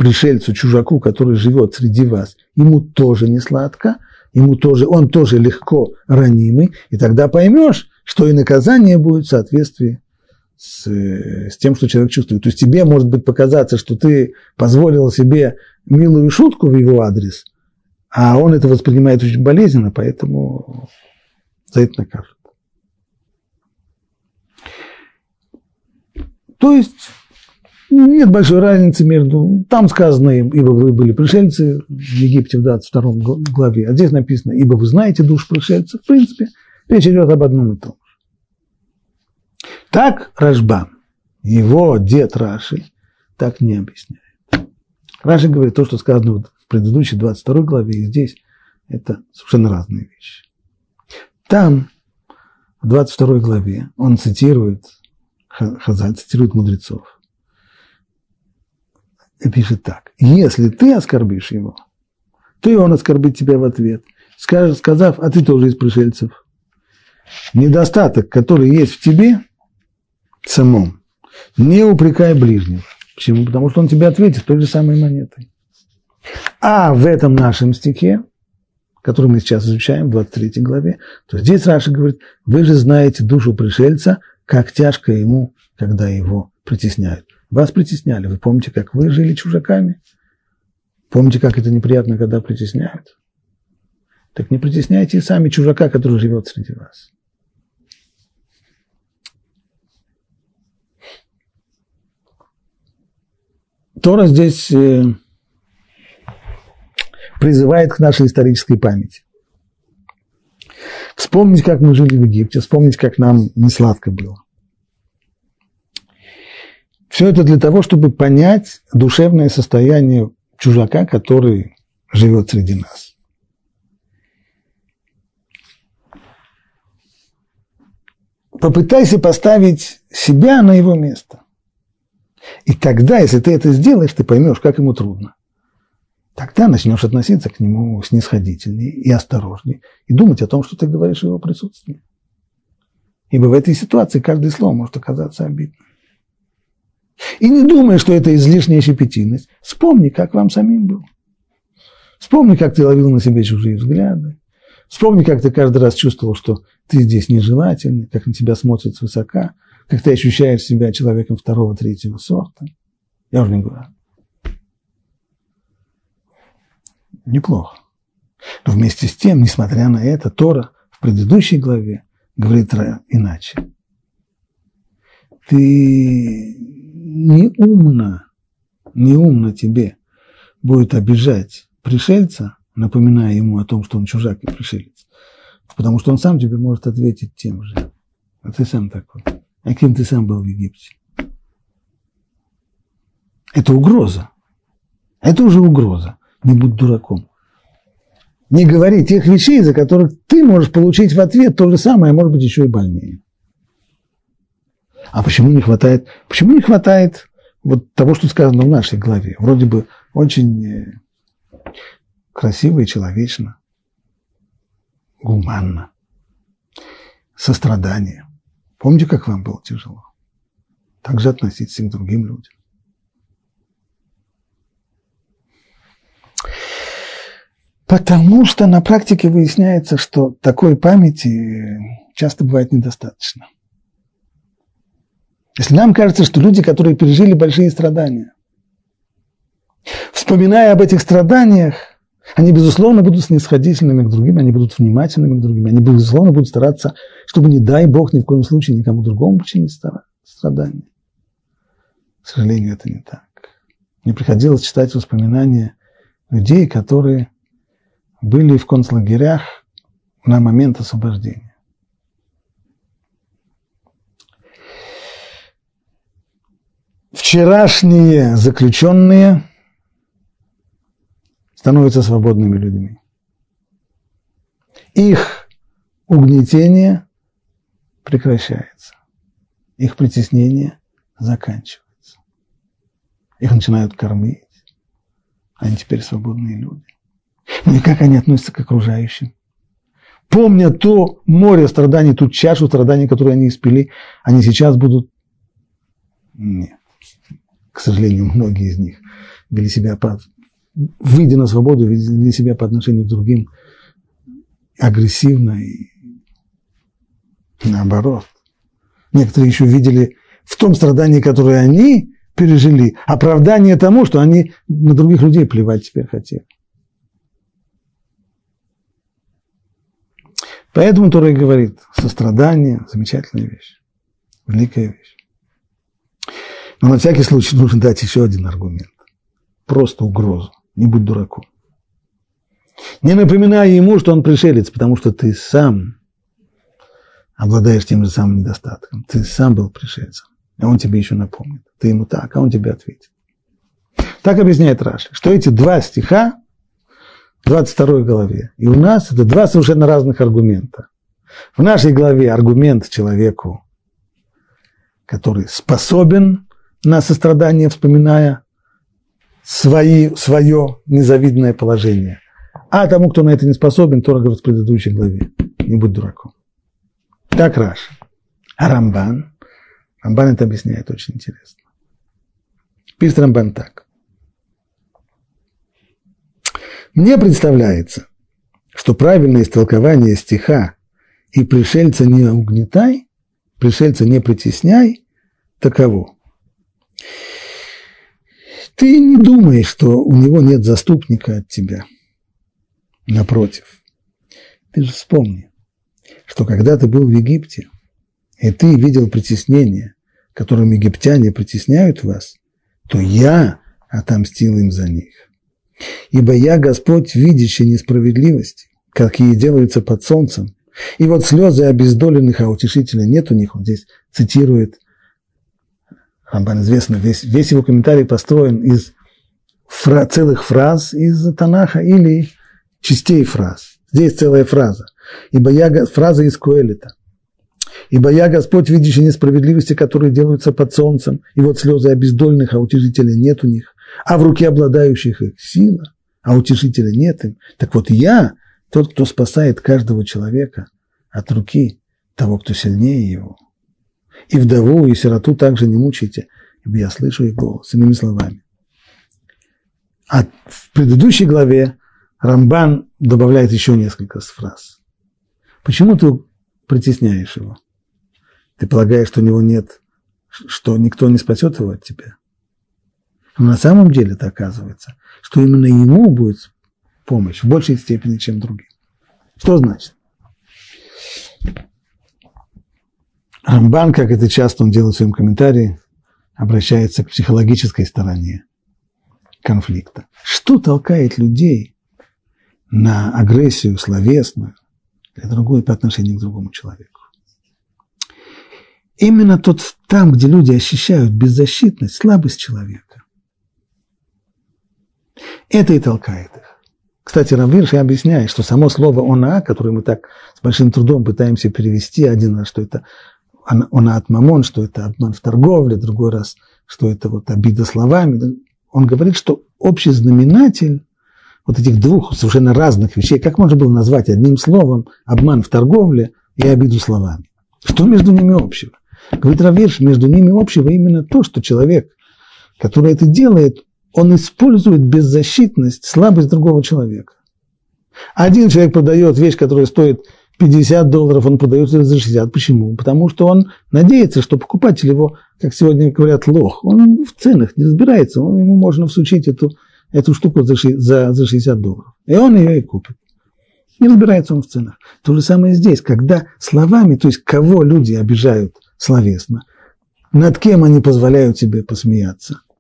пришельцу, чужаку, который живет среди вас, ему тоже не сладко, ему тоже, он тоже легко ранимый, и тогда поймешь, что и наказание будет в соответствии с, с тем, что человек чувствует. То есть тебе может быть показаться, что ты позволил себе милую шутку в его адрес, а он это воспринимает очень болезненно, поэтому за это накажут. То есть нет большой разницы между... Там сказано, ибо вы были пришельцы в Египте в 22 главе, а здесь написано, ибо вы знаете душ пришельцев. В принципе, речь идет об одном и том же. Так Рашбам, его дед Раши, так не объясняет. Раши говорит то, что сказано в предыдущей 22 главе, и здесь это совершенно разные вещи. Там в 22 главе он цитирует, Хазаль цитирует мудрецов, пишет так. Если ты оскорбишь его, то и он оскорбит тебя в ответ, сказав, а ты тоже из пришельцев. Недостаток, который есть в тебе самом, не упрекай ближнего. Почему? Потому что он тебе ответит той же самой монетой. А в этом нашем стихе, который мы сейчас изучаем, в 23 главе, то здесь Раша говорит, вы же знаете душу пришельца, как тяжко ему, когда его притесняют. Вас притесняли. Вы помните, как вы жили чужаками? Помните, как это неприятно, когда притесняют? Так не притесняйте сами чужака, который живет среди вас. Тора здесь э, призывает к нашей исторической памяти. Вспомнить, как мы жили в Египте, вспомнить, как нам не сладко было. Все это для того, чтобы понять душевное состояние чужака, который живет среди нас. Попытайся поставить себя на его место. И тогда, если ты это сделаешь, ты поймешь, как ему трудно. Тогда начнешь относиться к нему снисходительнее и осторожнее, и думать о том, что ты говоришь в его присутствии. Ибо в этой ситуации каждое слово может оказаться обидным. И не думай, что это излишняя щепетильность. Вспомни, как вам самим было. Вспомни, как ты ловил на себе чужие взгляды. Вспомни, как ты каждый раз чувствовал, что ты здесь нежелательный, как на тебя смотрят свысока, как ты ощущаешь себя человеком второго, третьего сорта. Я уже не говорю. Неплохо. Но вместе с тем, несмотря на это, Тора в предыдущей главе говорит иначе. Ты неумно, неумно тебе будет обижать пришельца, напоминая ему о том, что он чужак и пришелец, потому что он сам тебе может ответить тем же. А ты сам такой. А кем ты сам был в Египте? Это угроза. Это уже угроза. Не будь дураком. Не говори тех вещей, за которых ты можешь получить в ответ то же самое, а может быть еще и больнее. А почему не хватает? Почему не хватает вот того, что сказано в нашей главе? Вроде бы очень э, красиво и человечно, гуманно, сострадание. Помните, как вам было тяжело? Так же относиться к другим людям. Потому что на практике выясняется, что такой памяти часто бывает недостаточно. Если нам кажется, что люди, которые пережили большие страдания, вспоминая об этих страданиях, они, безусловно, будут снисходительными к другим, они будут внимательными к другим, они, безусловно, будут стараться, чтобы, не дай Бог, ни в коем случае никому другому причинить страдания. К сожалению, это не так. Мне приходилось читать воспоминания людей, которые были в концлагерях на момент освобождения. Вчерашние заключенные становятся свободными людьми. Их угнетение прекращается, их притеснение заканчивается. Их начинают кормить, они теперь свободные люди. Ну и как они относятся к окружающим? Помня то море страданий, ту чашу страданий, которую они испили, они сейчас будут... Нет к сожалению, многие из них вели себя, по, выйдя на свободу, вели себя по отношению к другим агрессивно и наоборот. Некоторые еще видели в том страдании, которое они пережили, оправдание тому, что они на других людей плевать теперь хотели. Поэтому Тора говорит, сострадание – замечательная вещь, великая вещь. Но на всякий случай нужно дать еще один аргумент. Просто угрозу. Не будь дураком. Не напоминай ему, что он пришелец, потому что ты сам обладаешь тем же самым недостатком. Ты сам был пришельцем. А он тебе еще напомнит. Ты ему так, а он тебе ответит. Так объясняет Раши, что эти два стиха в 22 главе, и у нас это два совершенно разных аргумента. В нашей главе аргумент человеку, который способен на сострадание, вспоминая свои, свое незавидное положение. А тому, кто на это не способен, Тора говорит в предыдущей главе, не будь дураком. Так Раш. А Рамбан? Рамбан это объясняет очень интересно. Пишет Рамбан так. Мне представляется, что правильное истолкование стиха «и пришельца не угнетай», «пришельца не притесняй» таково. Ты не думай, что у него нет заступника от тебя. Напротив. Ты же вспомни, что когда ты был в Египте, и ты видел притеснение, которым египтяне притесняют вас, то я отомстил им за них. Ибо я, Господь, видящий несправедливости, какие делаются под солнцем. И вот слезы обездоленных, а утешителя нет у них. Он здесь цитирует, Рамбан известно, весь, весь его комментарий построен из фра, целых фраз из Танаха или частей фраз. Здесь целая фраза. Ибо я, фраза из Куэлита. Ибо я Господь, видящий несправедливости, которые делаются под солнцем, и вот слезы обездольных, а утешителя нет у них а в руке обладающих их сила, а утешителя нет им. Так вот я, тот, кто спасает каждого человека от руки того, кто сильнее его. И вдову, и сироту также не мучайте, ибо я слышу их голос, иными словами. А в предыдущей главе Рамбан добавляет еще несколько фраз. Почему ты притесняешь его? Ты полагаешь, что у него нет, что никто не спасет его от тебя? Но на самом деле это оказывается, что именно ему будет помощь в большей степени, чем другим. Что значит? Рамбан, как это часто он делает в своем комментарии, обращается к психологической стороне конфликта. Что толкает людей на агрессию словесную или другую по отношению к другому человеку? Именно тот там, где люди ощущают беззащитность, слабость человека. Это и толкает их. Кстати, Равирш объясняет, что само слово «она», которое мы так с большим трудом пытаемся перевести, один раз, что это «она от мамон», что это обман в торговле, другой раз, что это вот обида словами. Он говорит, что общий знаменатель вот этих двух совершенно разных вещей, как можно было назвать одним словом обман в торговле и обиду словами? Что между ними общего? Говорит Равирш, между ними общего именно то, что человек, который это делает, он использует беззащитность, слабость другого человека. Один человек продает вещь, которая стоит 50 долларов, он продает за 60. Почему? Потому что он надеется, что покупатель его, как сегодня говорят, лох. Он в ценах не разбирается, он, ему можно всучить эту, эту штуку за, за, за 60 долларов. И он ее и купит. Не разбирается он в ценах. То же самое здесь, когда словами, то есть кого люди обижают словесно, над кем они позволяют себе посмеяться –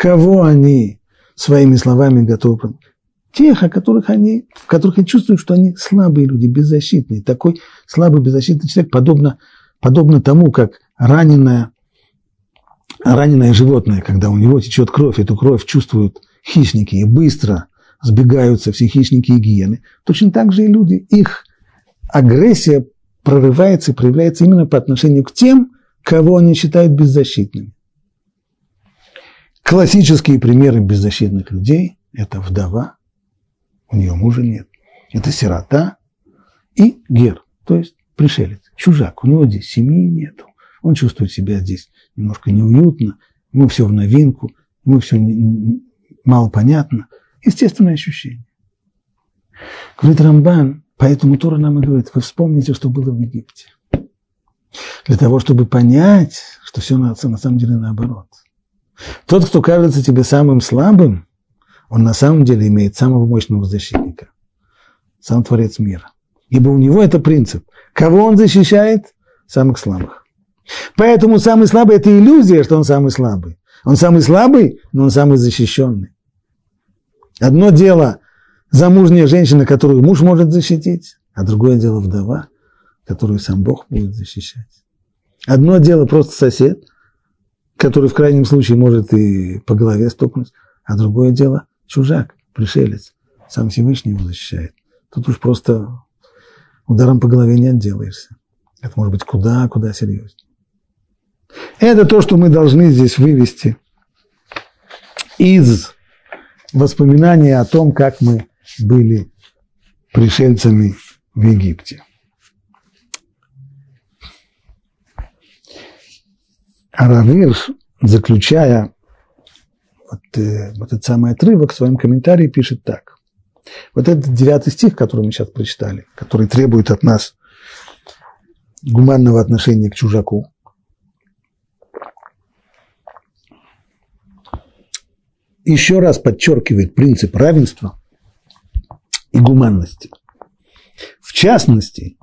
кого они своими словами готовы Тех, о которых они, в которых они чувствуют, что они слабые люди, беззащитные. Такой слабый, беззащитный человек, подобно, подобно тому, как раненое, раненое животное, когда у него течет кровь, эту кровь чувствуют хищники и быстро сбегаются все хищники и гиены. Точно так же и люди, их агрессия прорывается и проявляется именно по отношению к тем, кого они считают беззащитными. Классические примеры беззащитных людей – это вдова, у нее мужа нет, это сирота и гер, то есть пришелец, чужак, у него здесь семьи нету, он чувствует себя здесь немножко неуютно, ему все в новинку, ему все мало понятно, естественное ощущение. Говорит Рамбан, поэтому Тора нам и говорит, вы вспомните, что было в Египте. Для того, чтобы понять, что все на, на самом деле наоборот – тот, кто кажется тебе самым слабым, он на самом деле имеет самого мощного защитника, сам Творец мира. Ибо у него это принцип. Кого он защищает? Самых слабых. Поэтому самый слабый – это иллюзия, что он самый слабый. Он самый слабый, но он самый защищенный. Одно дело – замужняя женщина, которую муж может защитить, а другое дело – вдова, которую сам Бог будет защищать. Одно дело – просто сосед, который в крайнем случае может и по голове стукнуть, а другое дело – чужак, пришелец, сам Всевышний его защищает. Тут уж просто ударом по голове не отделаешься. Это может быть куда-куда серьезнее. Это то, что мы должны здесь вывести из воспоминания о том, как мы были пришельцами в Египте. Аравирш, заключая вот, э, вот этот самый отрывок в своем комментарии, пишет так. Вот этот девятый стих, который мы сейчас прочитали, который требует от нас гуманного отношения к чужаку, еще раз подчеркивает принцип равенства и гуманности. В частности,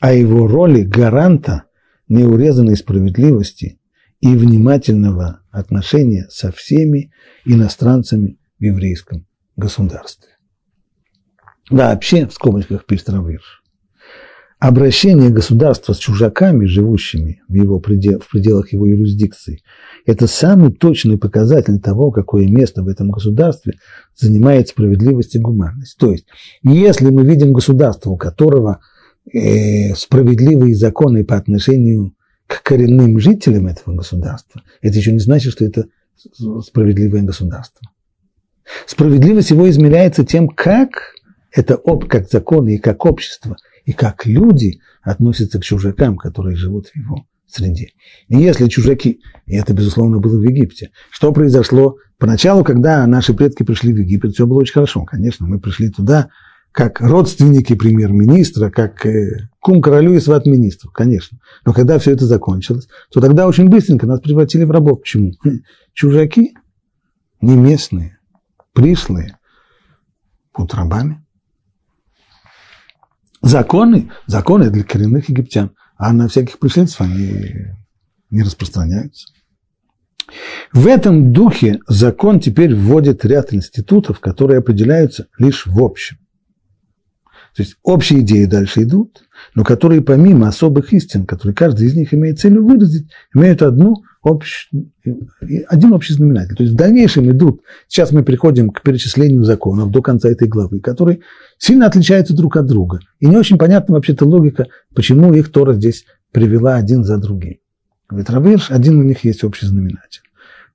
о его роли гаранта неурезанной справедливости и внимательного отношения со всеми иностранцами в еврейском государстве. Вообще, в скобочках пишет Равирш, обращение государства с чужаками, живущими в, его предел, в пределах его юрисдикции, это самый точный показатель того, какое место в этом государстве занимает справедливость и гуманность. То есть, если мы видим государство, у которого э, справедливые законы по отношению коренным жителям этого государства, это еще не значит, что это справедливое государство. Справедливость его измеряется тем, как это как законы и как общество, и как люди относятся к чужакам, которые живут в его среде. И если чужаки, и это, безусловно, было в Египте, что произошло поначалу, когда наши предки пришли в Египет, все было очень хорошо. Конечно, мы пришли туда как родственники премьер-министра, как э, кум королю и сват министру, конечно. Но когда все это закончилось, то тогда очень быстренько нас превратили в рабов. Почему? Чужаки, не местные, пришлые, будут рабами. Законы, законы для коренных египтян, а на всяких пришельцев они не распространяются. В этом духе закон теперь вводит ряд институтов, которые определяются лишь в общем. То есть общие идеи дальше идут, но которые помимо особых истин, которые каждый из них имеет целью выразить, имеют одну общ... один общий знаменатель. То есть в дальнейшем идут, сейчас мы приходим к перечислению законов до конца этой главы, которые сильно отличаются друг от друга. И не очень понятна вообще-то логика, почему их Тора здесь привела один за другим. Говорит Рабирш, один у них есть общий знаменатель.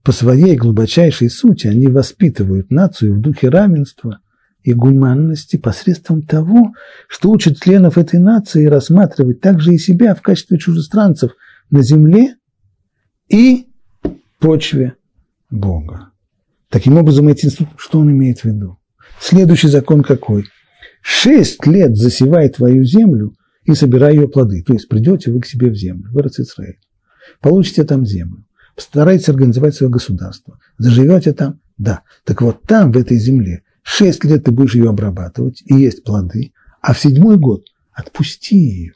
По своей глубочайшей сути они воспитывают нацию в духе равенства и гуманности посредством того, что учат членов этой нации рассматривать также и себя в качестве чужестранцев на земле и почве Бога. Таким образом, эти институты, что он имеет в виду? Следующий закон какой? Шесть лет засевай твою землю и собирай ее плоды. То есть придете вы к себе в землю, в Израиль. Получите там землю. Постарайтесь организовать свое государство. Заживете там? Да. Так вот там, в этой земле, шесть лет ты будешь ее обрабатывать, и есть плоды, а в седьмой год отпусти ее.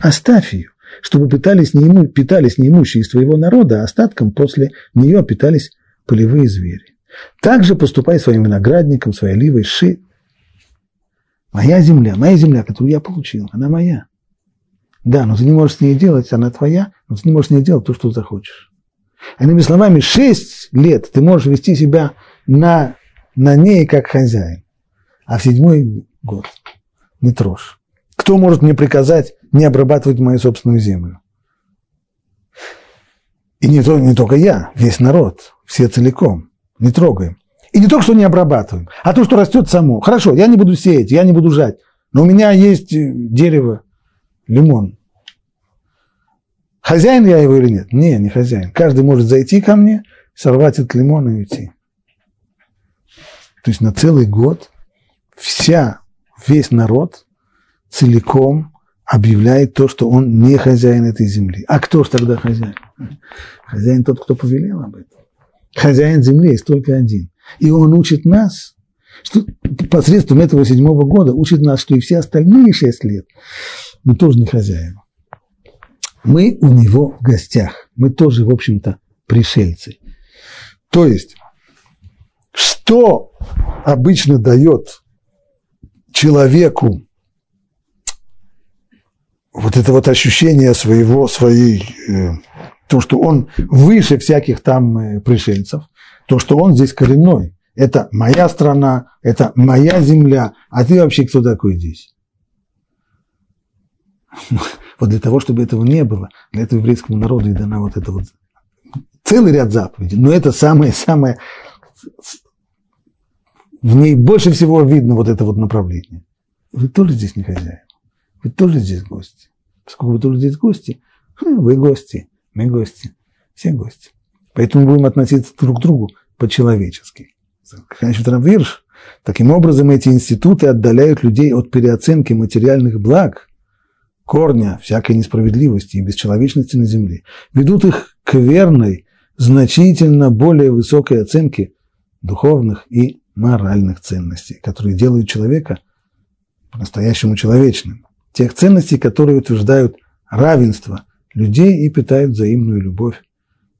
Оставь ее чтобы питались, неиму, питались неимущие из твоего народа, а остатком после нее питались полевые звери. Также поступай своим виноградником, своей ливой, ши. Моя земля, моя земля, которую я получил, она моя. Да, но ты не можешь с ней делать, она твоя, но ты не можешь с ней делать то, что захочешь. Иными словами, шесть лет ты можешь вести себя на, на ней как хозяин, а в седьмой год не трожь. Кто может мне приказать не обрабатывать мою собственную землю? И не, то, не только я, весь народ, все целиком, не трогаем. И не только, что не обрабатываем, а то, что растет само. Хорошо, я не буду сеять, я не буду жать, но у меня есть э, дерево, лимон. Хозяин я его или нет? Не, не хозяин. Каждый может зайти ко мне, сорвать этот лимон и уйти. То есть на целый год вся, весь народ целиком объявляет то, что он не хозяин этой земли. А кто же тогда хозяин? Хозяин тот, кто повелел об этом. Хозяин земли есть только один. И он учит нас, что посредством этого седьмого года учит нас, что и все остальные шесть лет мы тоже не хозяева. Мы у него в гостях. Мы тоже, в общем-то, пришельцы. То есть, что обычно дает человеку вот это вот ощущение своего, своей, э, то, что он выше всяких там э, пришельцев, то, что он здесь коренной. Это моя страна, это моя земля, а ты вообще кто такой здесь? Вот для того, чтобы этого не было, для этого еврейскому народу и дана вот это вот целый ряд заповедей, но это самое-самое, в ней больше всего видно вот это вот направление. Вы тоже здесь не хозяин, вы тоже здесь гости. Поскольку вы тоже здесь гости, хм, вы гости, мы гости, все гости. Поэтому будем относиться друг к другу по-человечески. Значит, Равирш, таким образом эти институты отдаляют людей от переоценки материальных благ, корня всякой несправедливости и бесчеловечности на земле, ведут их к верной, значительно более высокой оценке духовных и моральных ценностей, которые делают человека по-настоящему человечным. Тех ценностей, которые утверждают равенство людей и питают взаимную любовь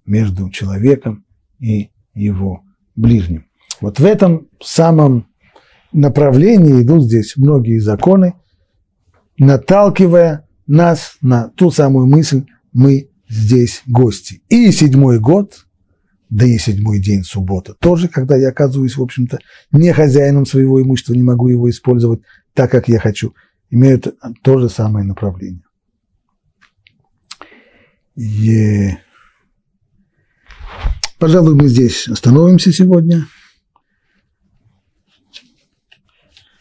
между человеком и его ближним. Вот в этом самом направлении идут здесь многие законы, наталкивая нас на ту самую мысль «мы здесь гости». И седьмой год, да и седьмой день суббота, тоже, когда я оказываюсь, в общем-то, не хозяином своего имущества, не могу его использовать так, как я хочу, имеют то же самое направление. И... Пожалуй, мы здесь остановимся сегодня.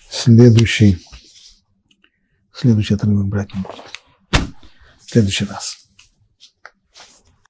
Следующий, следующий отрывок брать не будет. Следующий раз.